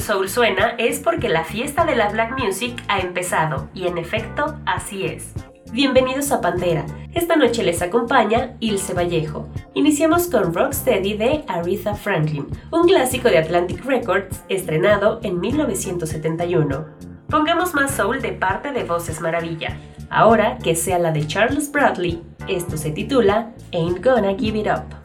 Soul suena es porque la fiesta de la black music ha empezado, y en efecto, así es. Bienvenidos a Pantera. Esta noche les acompaña Ilse Vallejo. Iniciamos con Rocksteady de Aretha Franklin, un clásico de Atlantic Records estrenado en 1971. Pongamos más soul de parte de Voces Maravilla. Ahora que sea la de Charles Bradley, esto se titula Ain't Gonna Give It Up.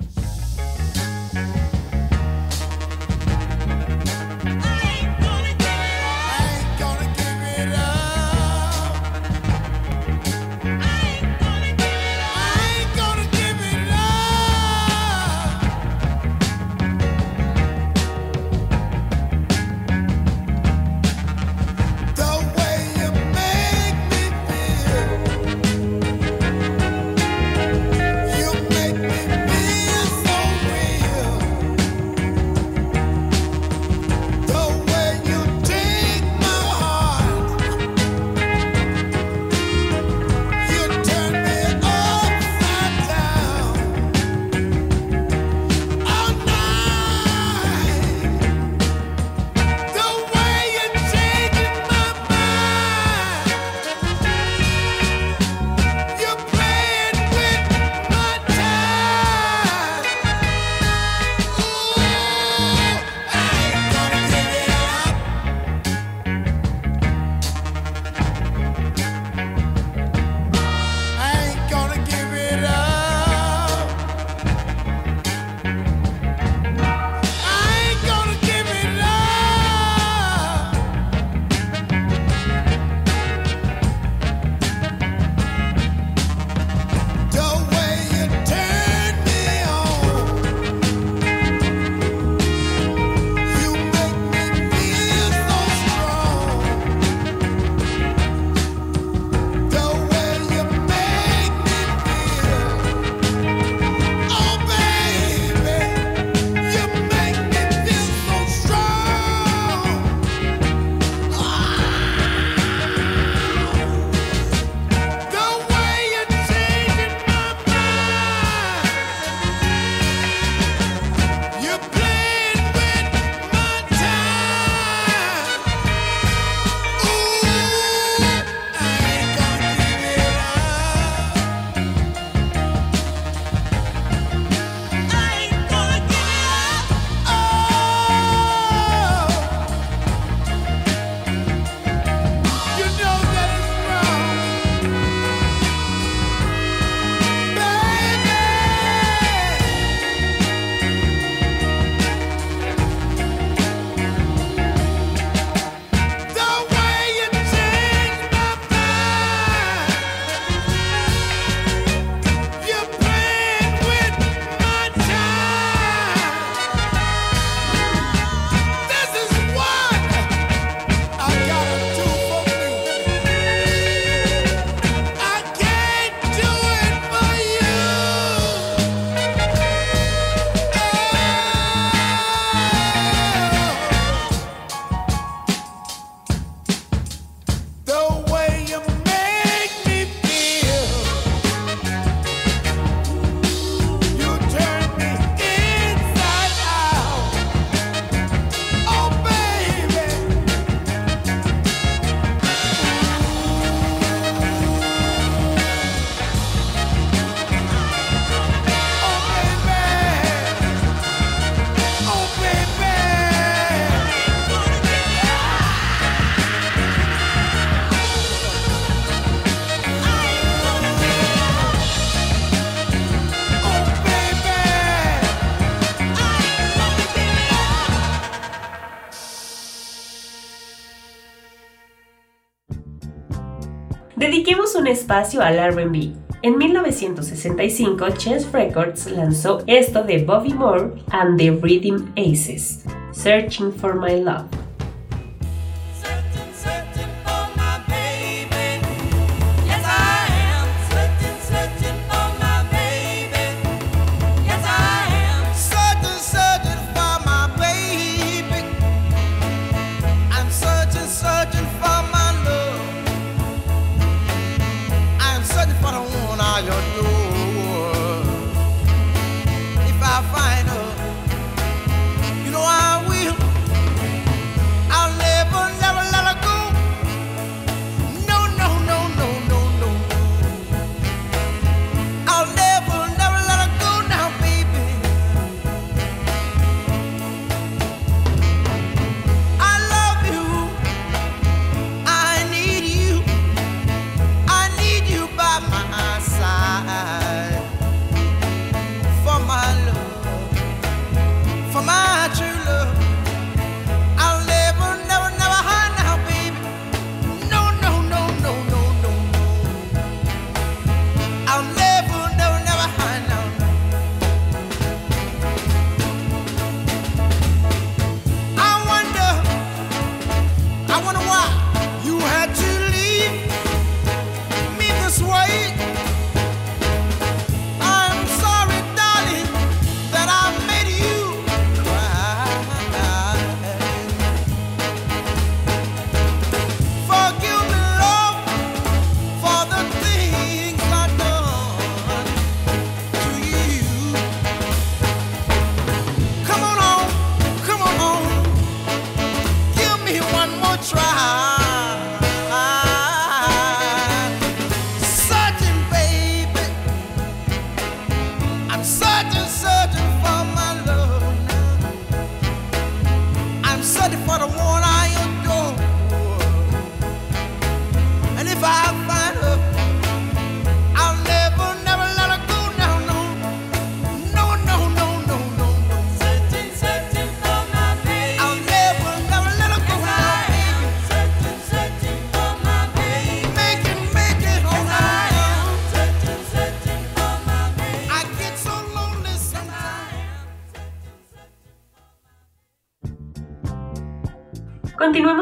Al. En 1965, Chess Records lanzó esto de Bobby Moore and the Rhythm Aces, Searching for My Love.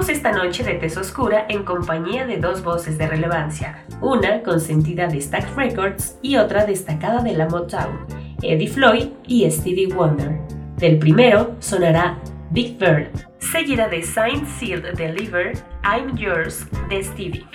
Esta noche de Tez Oscura en compañía de dos voces de relevancia, una consentida de Stax Records y otra destacada de la Motown, Eddie Floyd y Stevie Wonder. Del primero sonará Big Bird, seguida de Signed Sealed Deliver, I'm Yours de Stevie.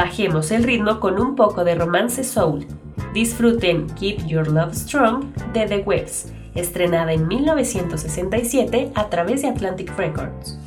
Bajemos el ritmo con un poco de romance soul. Disfruten Keep Your Love Strong de The Webs, estrenada en 1967 a través de Atlantic Records.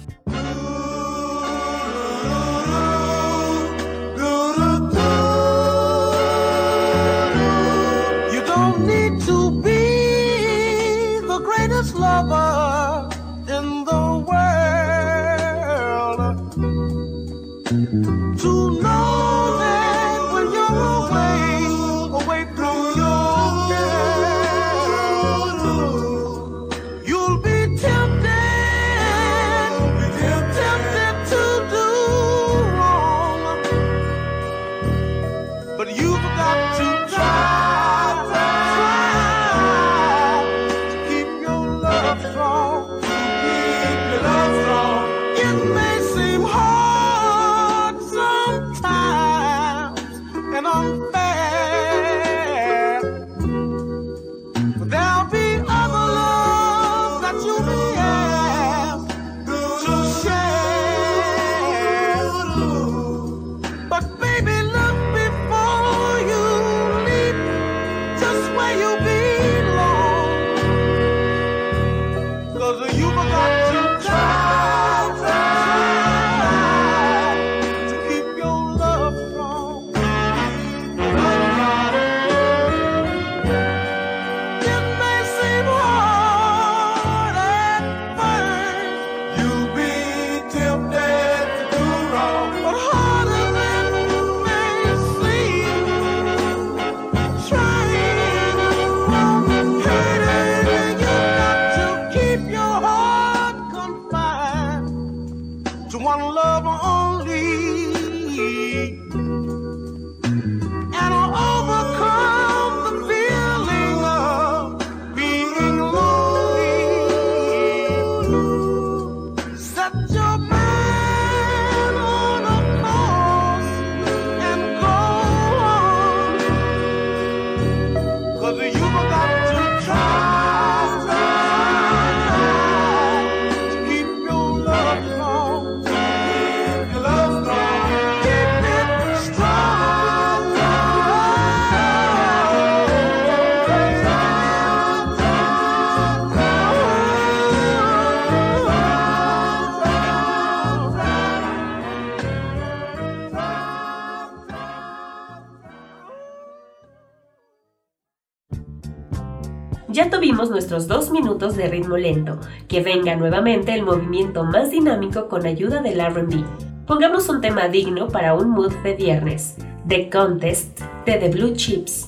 Nuestros dos minutos de ritmo lento, que venga nuevamente el movimiento más dinámico con ayuda del RB. Pongamos un tema digno para un mood de viernes, The Contest de The Blue Chips.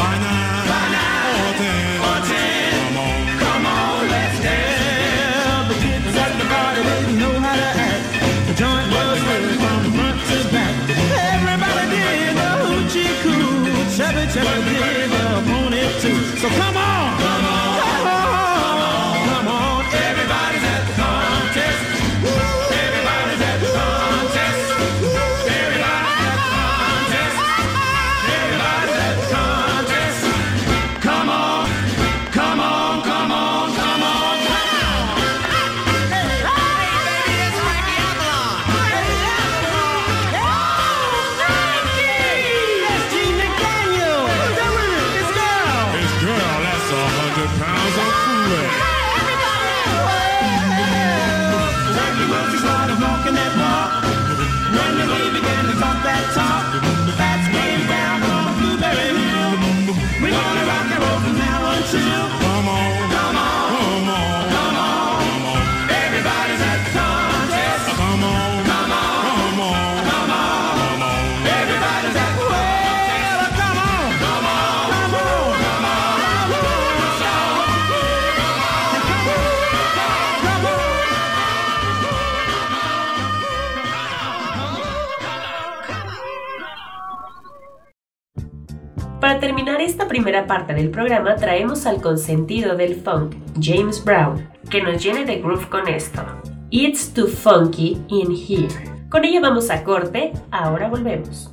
too. So come on. Stop that time. Primera parte del programa traemos al consentido del funk, James Brown, que nos llene de groove con esto. It's too funky in here. Con ella vamos a corte, ahora volvemos.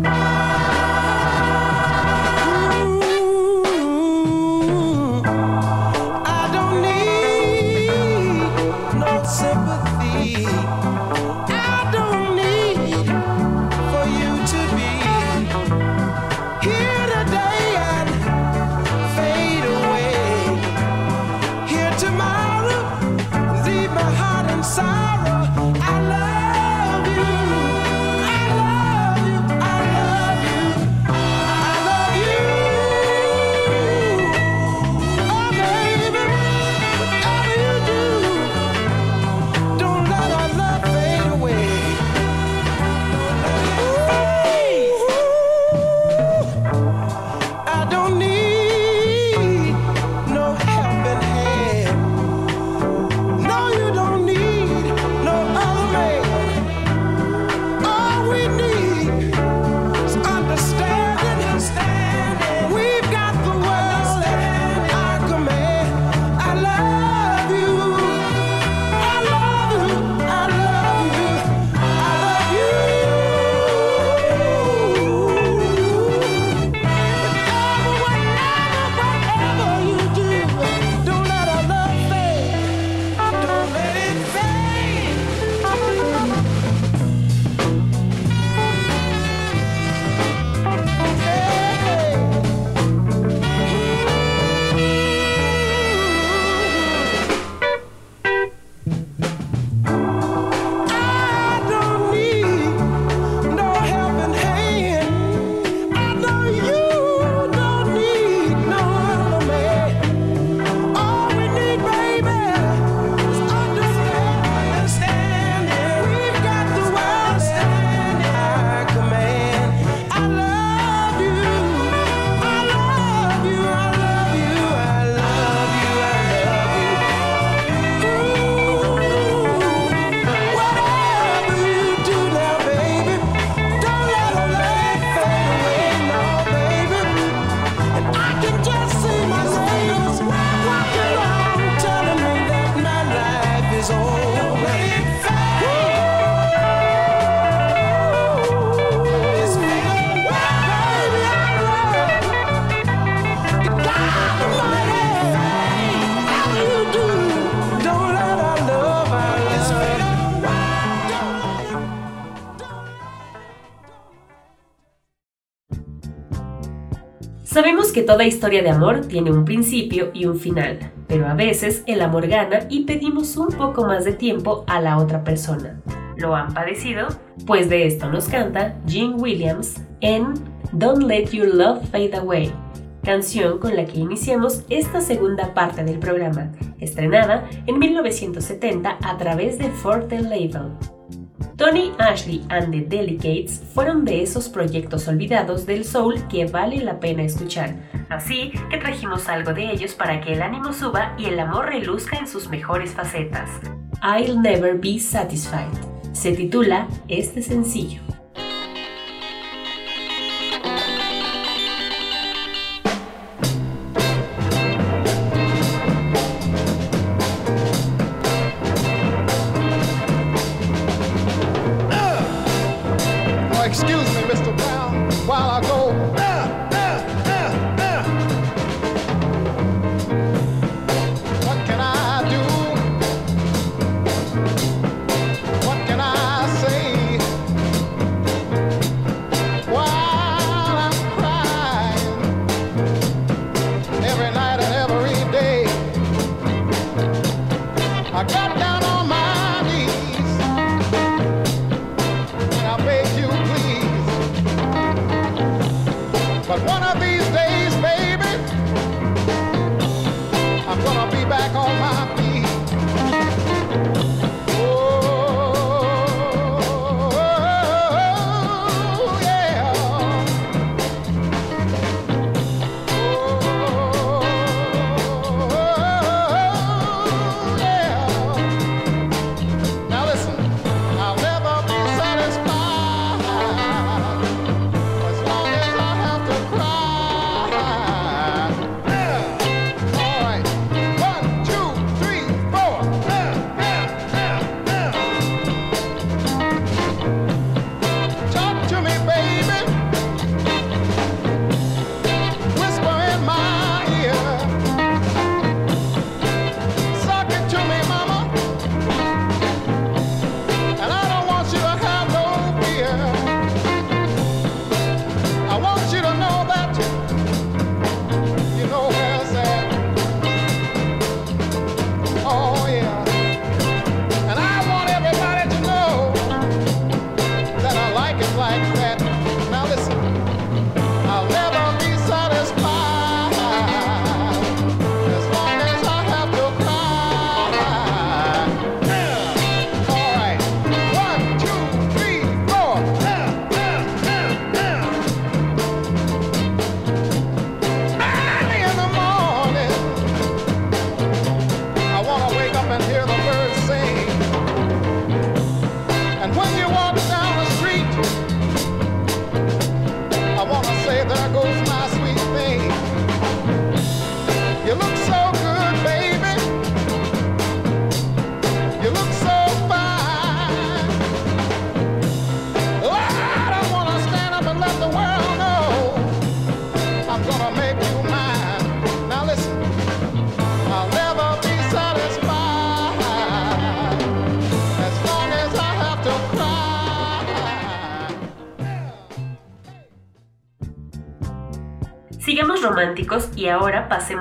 Bye. Toda historia de amor tiene un principio y un final, pero a veces el amor gana y pedimos un poco más de tiempo a la otra persona. ¿Lo han padecido? Pues de esto nos canta Jean Williams en Don't Let Your Love Fade Away, canción con la que iniciamos esta segunda parte del programa, estrenada en 1970 a través de Forte Label. Tony Ashley and the Delicates fueron de esos proyectos olvidados del soul que vale la pena escuchar, así que trajimos algo de ellos para que el ánimo suba y el amor reluzca en sus mejores facetas. I'll Never Be Satisfied se titula este sencillo.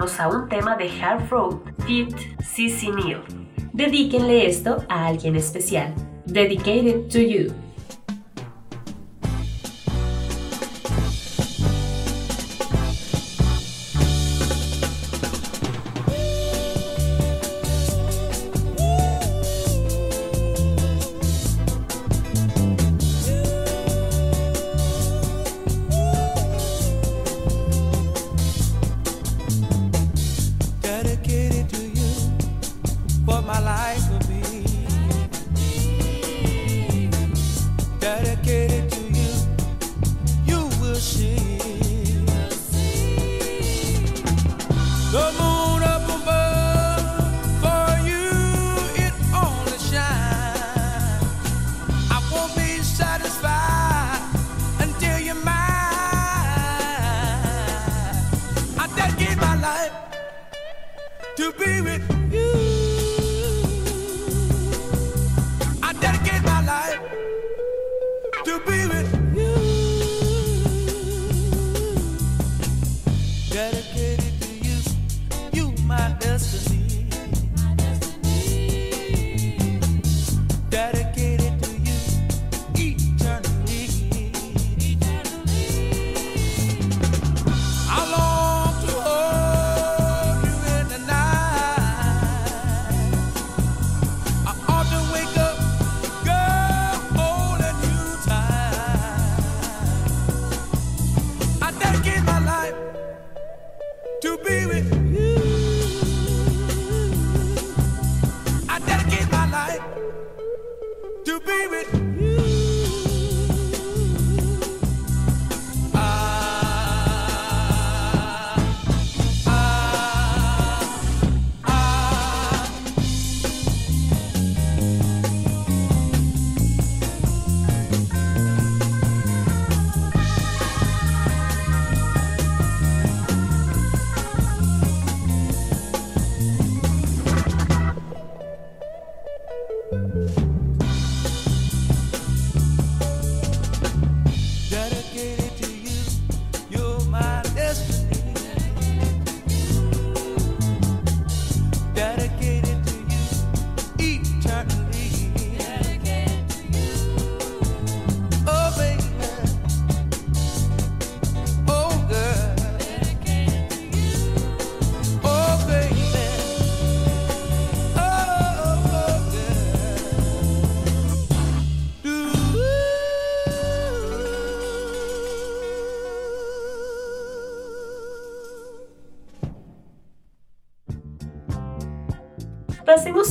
A un tema de Hard Road Fit CC Neil. Dedíquenle esto a alguien especial. Dedicated to you.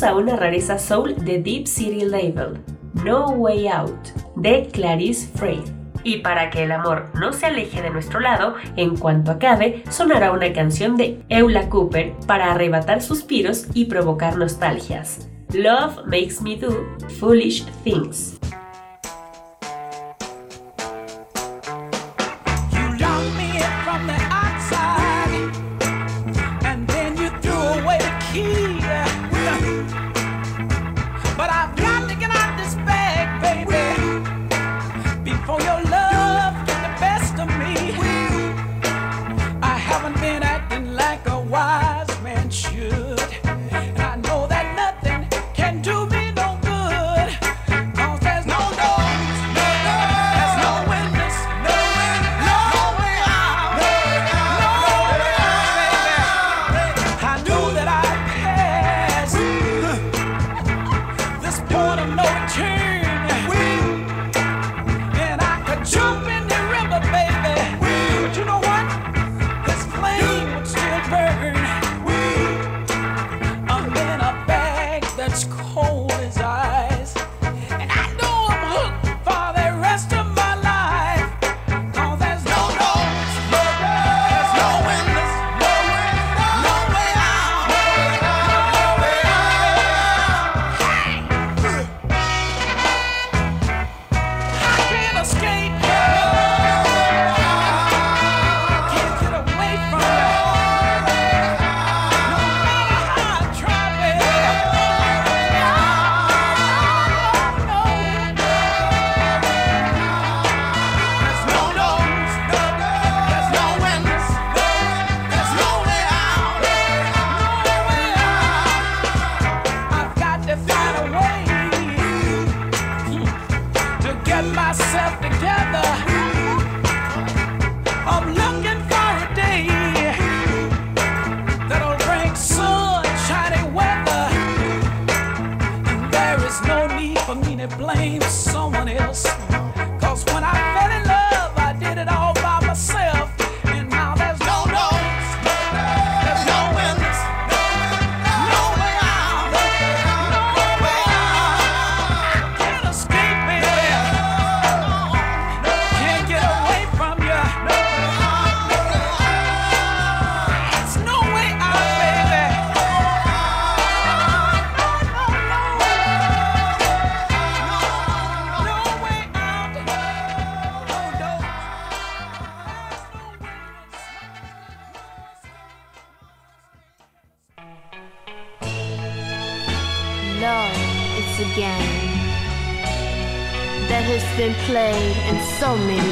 A una rareza soul de Deep City Label, No Way Out, de Clarice Frey. Y para que el amor no se aleje de nuestro lado, en cuanto acabe, sonará una canción de Eula Cooper para arrebatar suspiros y provocar nostalgias. Love Makes Me Do Foolish Things.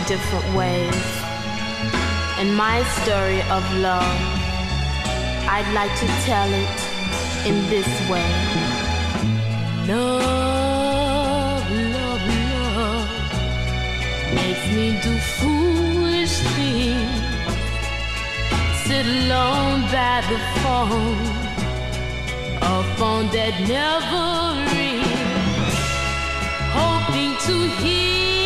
Different ways. And my story of love, I'd like to tell it in this way. Love, love, love makes me do foolish things. Sit alone by the phone, a phone that never rings, hoping to hear.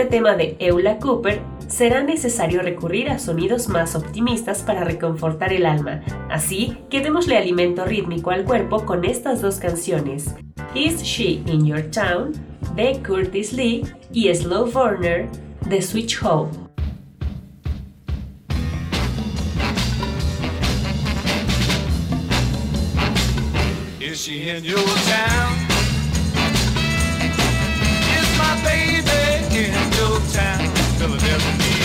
Este tema de Eula Cooper, será necesario recurrir a sonidos más optimistas para reconfortar el alma, así que démosle alimento rítmico al cuerpo con estas dos canciones, Is She in Your Town, de Curtis Lee, y Slow Burner, de Switch Home. Is she in your town? Philadelphia,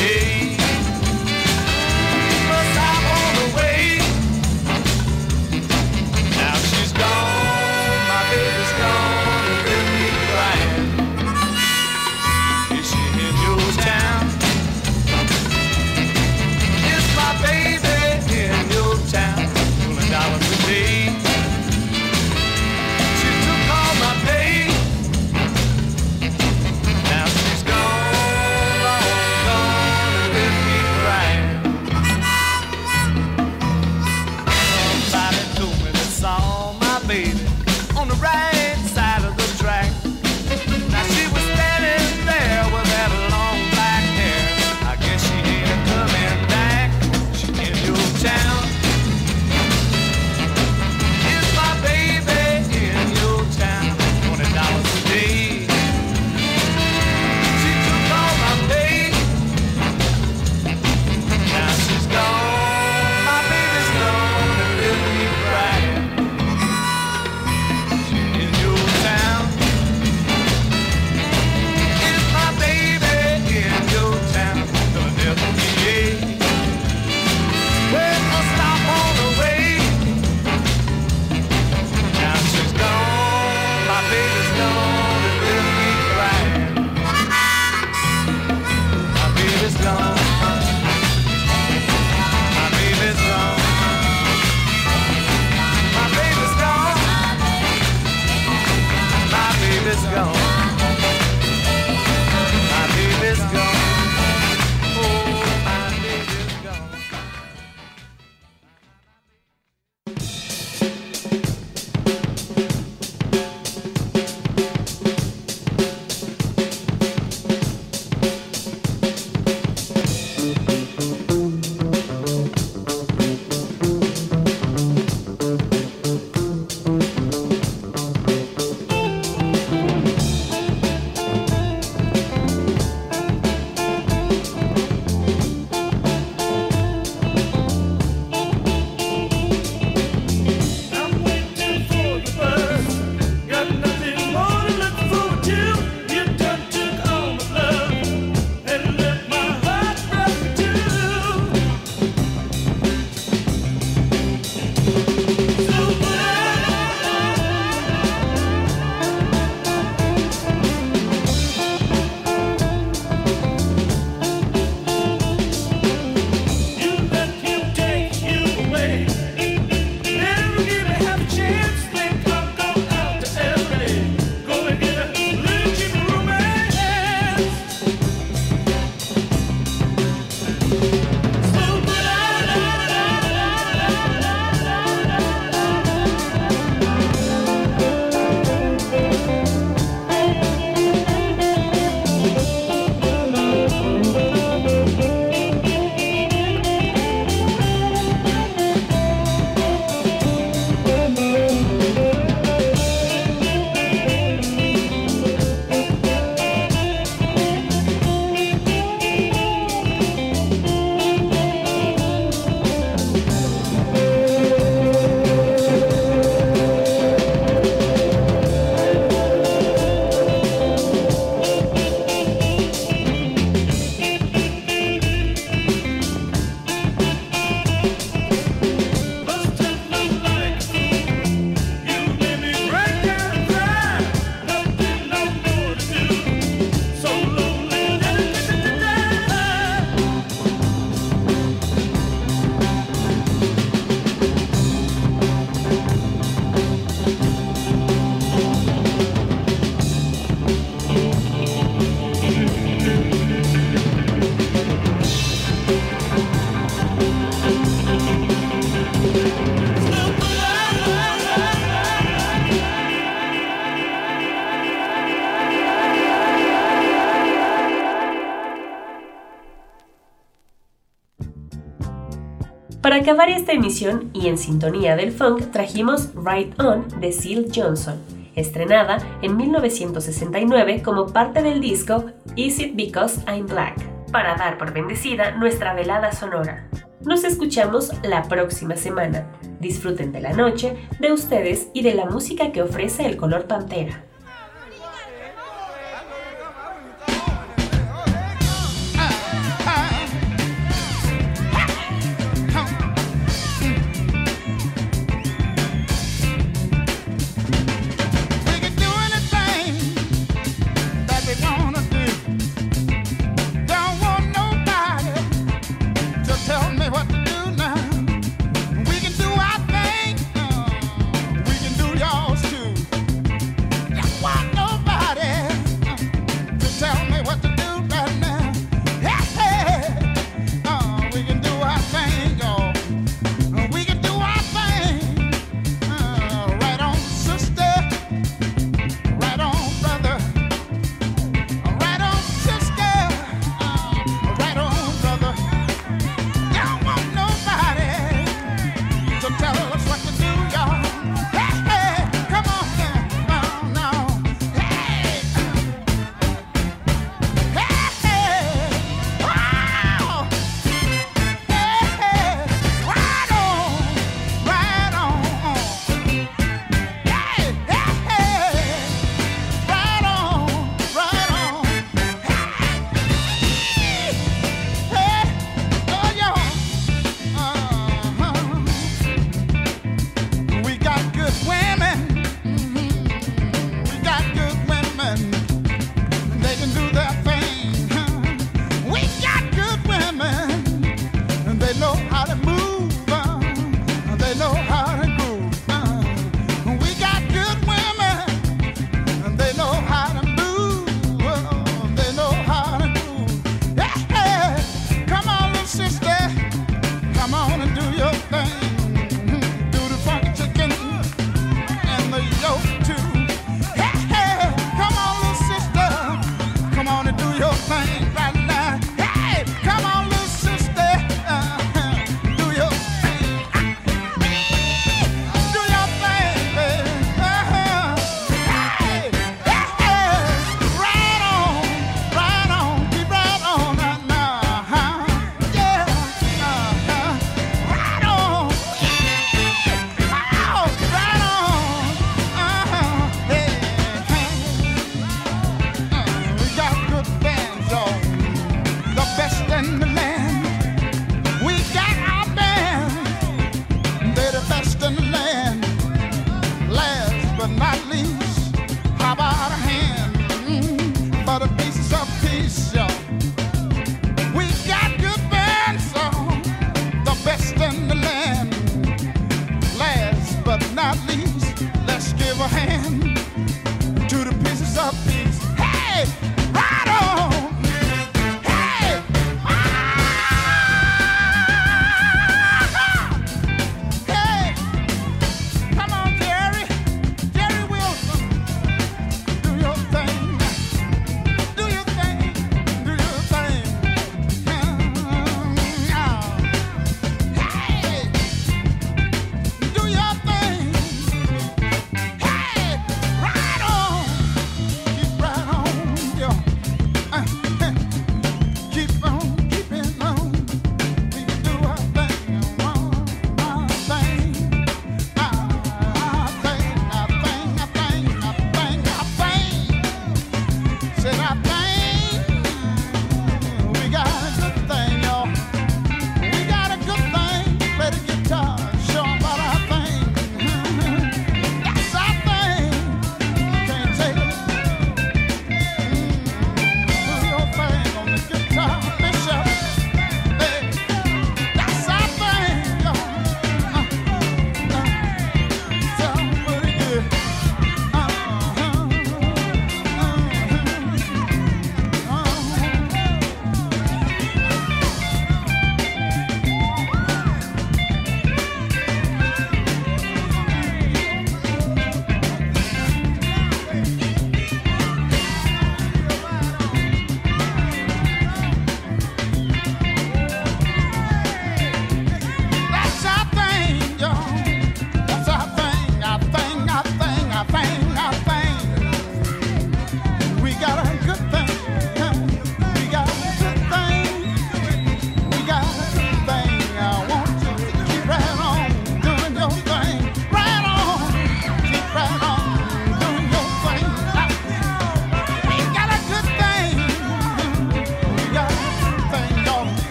acabar esta emisión y en sintonía del funk trajimos Right On de Seal Johnson, estrenada en 1969 como parte del disco Is It Because I'm Black, para dar por bendecida nuestra velada sonora. Nos escuchamos la próxima semana. Disfruten de la noche, de ustedes y de la música que ofrece el color pantera.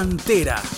Pantera